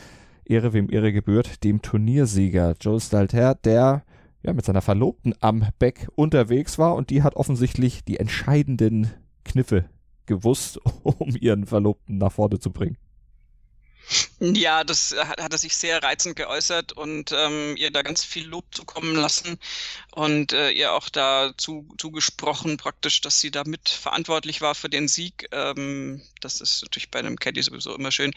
S2: Ehre wem Ehre gebührt, dem Turniersieger Joe Stalter, der ja, mit seiner Verlobten am Beck unterwegs war und die hat offensichtlich die entscheidenden Kniffe gewusst, um ihren Verlobten nach vorne zu bringen.
S3: Ja, das hat, hat er sich sehr reizend geäußert und ähm, ihr da ganz viel Lob zukommen lassen und äh, ihr auch dazu zugesprochen praktisch, dass sie da mit verantwortlich war für den Sieg. Ähm, das ist natürlich bei einem Caddy sowieso immer schön.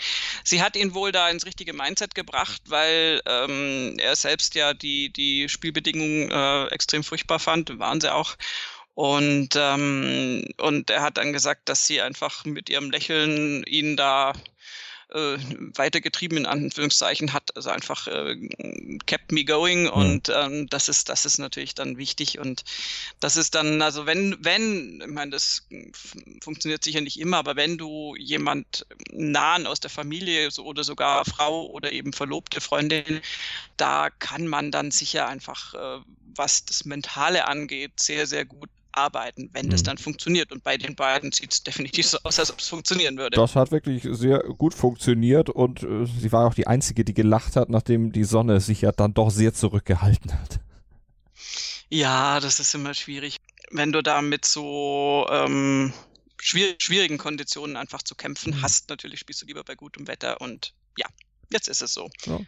S3: Sie hat ihn wohl da ins richtige Mindset gebracht, weil ähm, er selbst ja die, die Spielbedingungen äh, extrem furchtbar fand, waren sie auch. Und, ähm, und er hat dann gesagt, dass sie einfach mit ihrem Lächeln ihn da äh, weitergetrieben in Anführungszeichen hat, also einfach äh, kept me going mhm. und ähm, das ist das ist natürlich dann wichtig und das ist dann also wenn wenn ich meine das funktioniert sicher nicht immer, aber wenn du jemand nahen aus der Familie so, oder sogar Frau oder eben Verlobte Freundin, da kann man dann sicher einfach äh, was das Mentale angeht sehr sehr gut arbeiten, wenn mhm. das dann funktioniert. Und bei den beiden sieht es definitiv so aus, als ob es funktionieren würde.
S2: Das hat wirklich sehr gut funktioniert und äh, sie war auch die Einzige, die gelacht hat, nachdem die Sonne sich ja dann doch sehr zurückgehalten hat.
S3: Ja, das ist immer schwierig. Wenn du da mit so ähm, schwierigen Konditionen einfach zu kämpfen mhm. hast, natürlich spielst du lieber bei gutem Wetter und ja, jetzt ist es so. Ja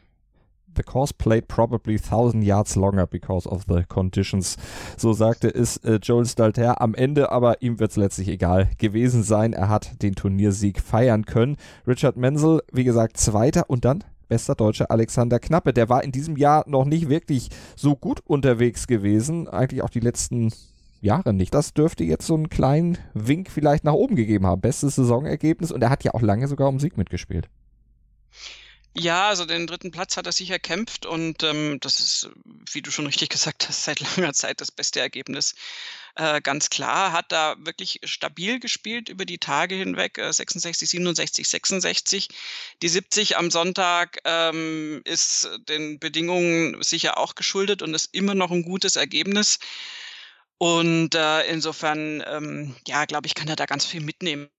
S2: the course played probably thousand yards longer because of the conditions. So sagte es äh, Joel Stalter am Ende, aber ihm wird es letztlich egal gewesen sein. Er hat den Turniersieg feiern können. Richard Menzel, wie gesagt, Zweiter und dann bester Deutscher Alexander Knappe. Der war in diesem Jahr noch nicht wirklich so gut unterwegs gewesen. Eigentlich auch die letzten Jahre nicht. Das dürfte jetzt so einen kleinen Wink vielleicht nach oben gegeben haben. Bestes Saisonergebnis und er hat ja auch lange sogar um Sieg mitgespielt.
S3: Ja, also den dritten Platz hat er sich erkämpft und ähm, das ist, wie du schon richtig gesagt hast, seit langer Zeit das beste Ergebnis. Äh, ganz klar, hat da wirklich stabil gespielt über die Tage hinweg, äh, 66, 67, 66. Die 70 am Sonntag ähm, ist den Bedingungen sicher auch geschuldet und ist immer noch ein gutes Ergebnis. Und äh, insofern, ähm, ja, glaube ich, kann er da ganz viel mitnehmen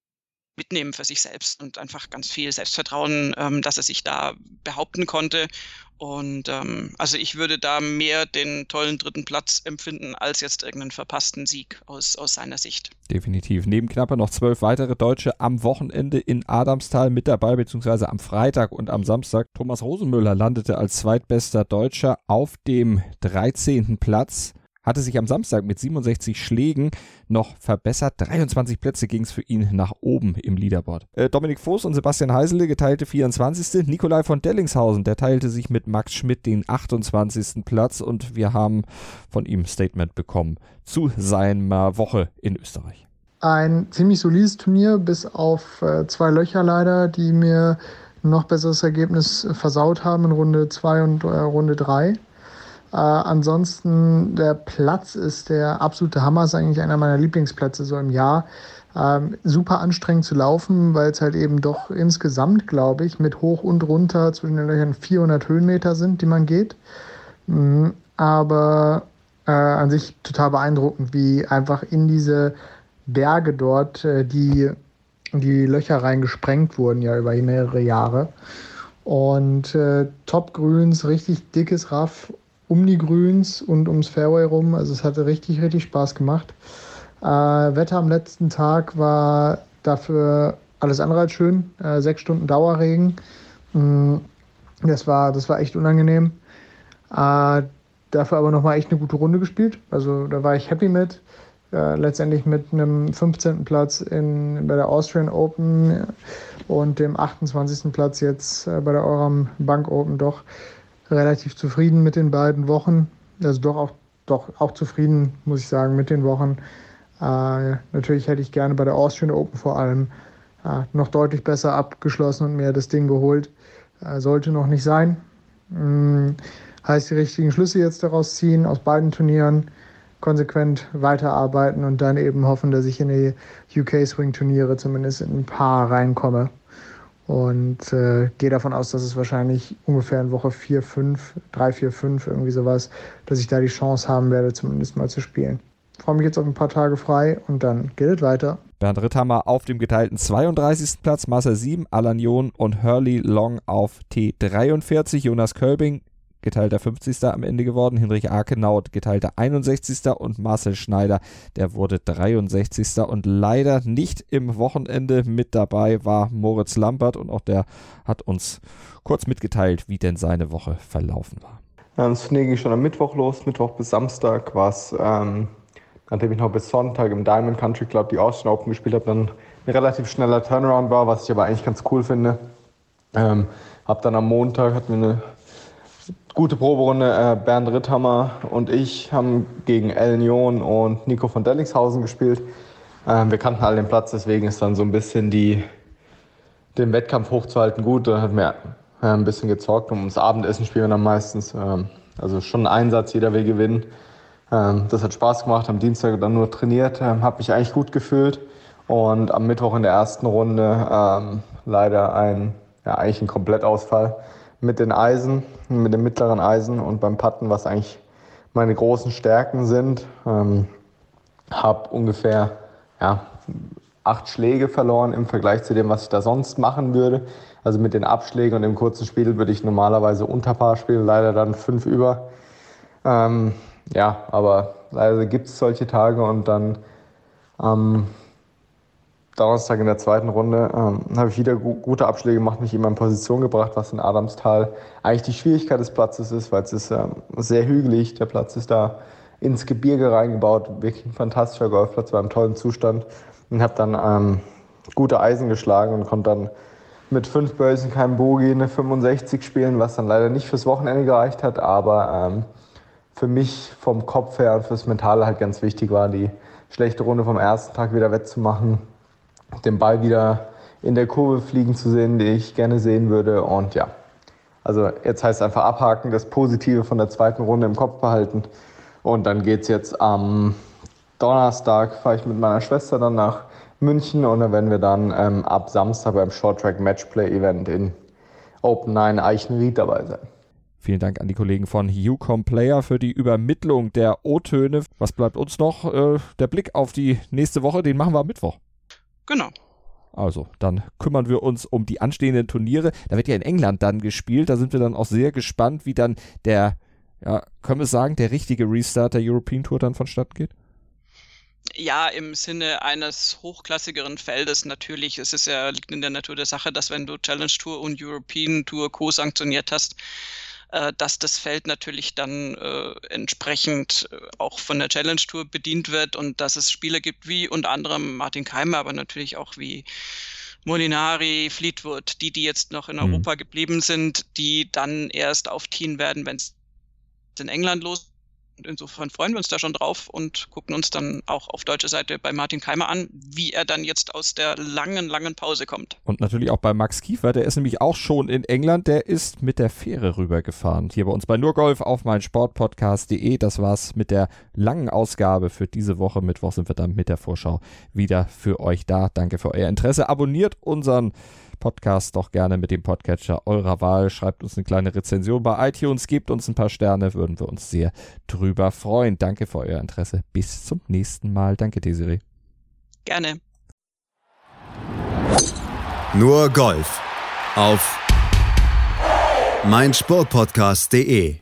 S3: mitnehmen für sich selbst und einfach ganz viel Selbstvertrauen, ähm, dass er sich da behaupten konnte. Und ähm, also ich würde da mehr den tollen dritten Platz empfinden, als jetzt irgendeinen verpassten Sieg aus, aus seiner Sicht.
S2: Definitiv. Neben Knapper noch zwölf weitere Deutsche am Wochenende in Adamstal mit dabei, beziehungsweise am Freitag und am Samstag. Thomas Rosenmüller landete als zweitbester Deutscher auf dem 13. Platz hatte sich am Samstag mit 67 Schlägen noch verbessert. 23 Plätze ging es für ihn nach oben im Leaderboard. Äh, Dominik Voß und Sebastian Heisele geteilte 24. Nikolai von Dellingshausen, der teilte sich mit Max Schmidt den 28. Platz und wir haben von ihm Statement bekommen zu seiner Woche in Österreich.
S9: Ein ziemlich solides Turnier, bis auf äh, zwei Löcher leider, die mir noch besseres Ergebnis versaut haben in Runde 2 und äh, Runde 3. Äh, ansonsten, der Platz ist der absolute Hammer, ist eigentlich einer meiner Lieblingsplätze so im Jahr. Ähm, super anstrengend zu laufen, weil es halt eben doch insgesamt, glaube ich, mit hoch und runter zwischen den Löchern 400 Höhenmeter sind, die man geht. Mhm, aber äh, an sich total beeindruckend, wie einfach in diese Berge dort äh, die, die Löcher reingesprengt wurden, ja über mehrere Jahre. Und äh, Top-Grüns, richtig dickes Raff um die Grüns und ums Fairway rum. Also es hatte richtig, richtig Spaß gemacht. Äh, Wetter am letzten Tag war dafür alles andere als schön. Äh, sechs Stunden Dauerregen. Mm, das war, das war echt unangenehm. Äh, dafür aber nochmal echt eine gute Runde gespielt. Also da war ich happy mit. Äh, letztendlich mit einem 15. Platz in, bei der Austrian Open und dem 28. Platz jetzt äh, bei der Euram Bank Open doch relativ zufrieden mit den beiden Wochen. Also doch auch, doch auch zufrieden, muss ich sagen, mit den Wochen. Äh, natürlich hätte ich gerne bei der Austrian Open vor allem äh, noch deutlich besser abgeschlossen und mir das Ding geholt. Äh, sollte noch nicht sein. Hm, heißt, die richtigen Schlüsse jetzt daraus ziehen, aus beiden Turnieren konsequent weiterarbeiten und dann eben hoffen, dass ich in die UK Swing Turniere zumindest in ein paar reinkomme. Und äh, gehe davon aus, dass es wahrscheinlich ungefähr in Woche 4, 5, 3, 4, 5, irgendwie sowas, dass ich da die Chance haben werde, zumindest mal zu spielen. Freue mich jetzt auf ein paar Tage frei und dann geht es weiter.
S2: Bernd Ritthammer auf dem geteilten 32. Platz, Marcel 7, Alan John und Hurley Long auf T43, Jonas Kölbing geteilter 50. am Ende geworden. Hinrich Arkenaut geteilter 61. und Marcel Schneider, der wurde 63. Und leider nicht im Wochenende mit dabei war Moritz Lambert und auch der hat uns kurz mitgeteilt, wie denn seine Woche verlaufen war.
S10: Das Turnier ging schon am Mittwoch los, Mittwoch bis Samstag war es, ähm, nachdem ich noch bis Sonntag im Diamond Country Club die Austrian Open gespielt habe, dann ein relativ schneller Turnaround war, was ich aber eigentlich ganz cool finde. Ähm, hab dann am Montag, hatten wir eine gute Proberunde. Äh, Bernd Ritthammer und ich haben gegen El Nion und Nico von Dellingshausen gespielt. Ähm, wir kannten alle den Platz, deswegen ist dann so ein bisschen die, den Wettkampf hochzuhalten gut. Da hat mir äh, ein bisschen gezockt. Um das Abendessen spielen wir dann meistens. Ähm, also schon ein Einsatz, jeder will gewinnen. Ähm, das hat Spaß gemacht. Am Dienstag dann nur trainiert, ähm, habe mich eigentlich gut gefühlt. Und am Mittwoch in der ersten Runde leider ein, ja, eigentlich ein Komplettausfall mit den Eisen, mit dem mittleren Eisen und beim Putten, was eigentlich meine großen Stärken sind. Ähm, habe ungefähr ja, acht Schläge verloren im Vergleich zu dem, was ich da sonst machen würde. Also mit den Abschlägen und dem kurzen Spiel würde ich normalerweise unter Paar spielen, leider dann fünf über. Ähm, ja, aber leider gibt es solche Tage und dann am Donnerstag in der zweiten Runde ähm, habe ich wieder gu gute Abschläge gemacht, mich in meine Position gebracht, was in Adamstal eigentlich die Schwierigkeit des Platzes ist, weil es ist ähm, sehr hügelig. Der Platz ist da ins Gebirge reingebaut, wirklich ein fantastischer Golfplatz, war im tollen Zustand und habe dann ähm, gute Eisen geschlagen und konnte dann mit fünf Bölsen kein Bogie eine 65 spielen, was dann leider nicht fürs Wochenende gereicht hat, aber ähm, für mich vom Kopf her und fürs Mentale halt ganz wichtig war, die schlechte Runde vom ersten Tag wieder wettzumachen den Ball wieder in der Kurve fliegen zu sehen, die ich gerne sehen würde. Und ja, also jetzt heißt es einfach abhaken, das Positive von der zweiten Runde im Kopf behalten. Und dann geht es jetzt am Donnerstag, fahre ich mit meiner Schwester dann nach München und dann werden wir dann ähm, ab Samstag beim Short Track Matchplay Event in Open 9 Eichenried dabei sein.
S2: Vielen Dank an die Kollegen von Ucom Player für die Übermittlung der O-Töne. Was bleibt uns noch? Äh, der Blick auf die nächste Woche, den machen wir am Mittwoch.
S3: Genau.
S2: Also, dann kümmern wir uns um die anstehenden Turniere. Da wird ja in England dann gespielt. Da sind wir dann auch sehr gespannt, wie dann der, ja, können wir sagen, der richtige Restart der European Tour dann vonstatten geht?
S3: Ja, im Sinne eines hochklassigeren Feldes natürlich. Es ist ja, liegt in der Natur der Sache, dass wenn du Challenge Tour und European Tour co-sanktioniert hast, äh, dass das Feld natürlich dann äh, entsprechend äh, auch von der Challenge Tour bedient wird und dass es Spieler gibt wie unter anderem Martin Keimer, aber natürlich auch wie Molinari, Fleetwood, die, die jetzt noch in mhm. Europa geblieben sind, die dann erst aufziehen werden, wenn es in England los insofern freuen wir uns da schon drauf und gucken uns dann auch auf deutscher Seite bei Martin Keimer an, wie er dann jetzt aus der langen, langen Pause kommt.
S2: Und natürlich auch bei Max Kiefer, der ist nämlich auch schon in England, der ist mit der Fähre rübergefahren. Hier bei uns bei Nurgolf auf mein Sportpodcast.de. Das war's mit der langen Ausgabe für diese Woche. Mittwoch sind wir dann mit der Vorschau wieder für euch da. Danke für euer Interesse. Abonniert unseren Podcast doch gerne mit dem Podcatcher eurer Wahl. Schreibt uns eine kleine Rezension bei iTunes, gebt uns ein paar Sterne, würden wir uns sehr drüber freuen. Danke für euer Interesse. Bis zum nächsten Mal. Danke, Desiree.
S3: Gerne.
S1: Nur Golf auf meinsportpodcast.de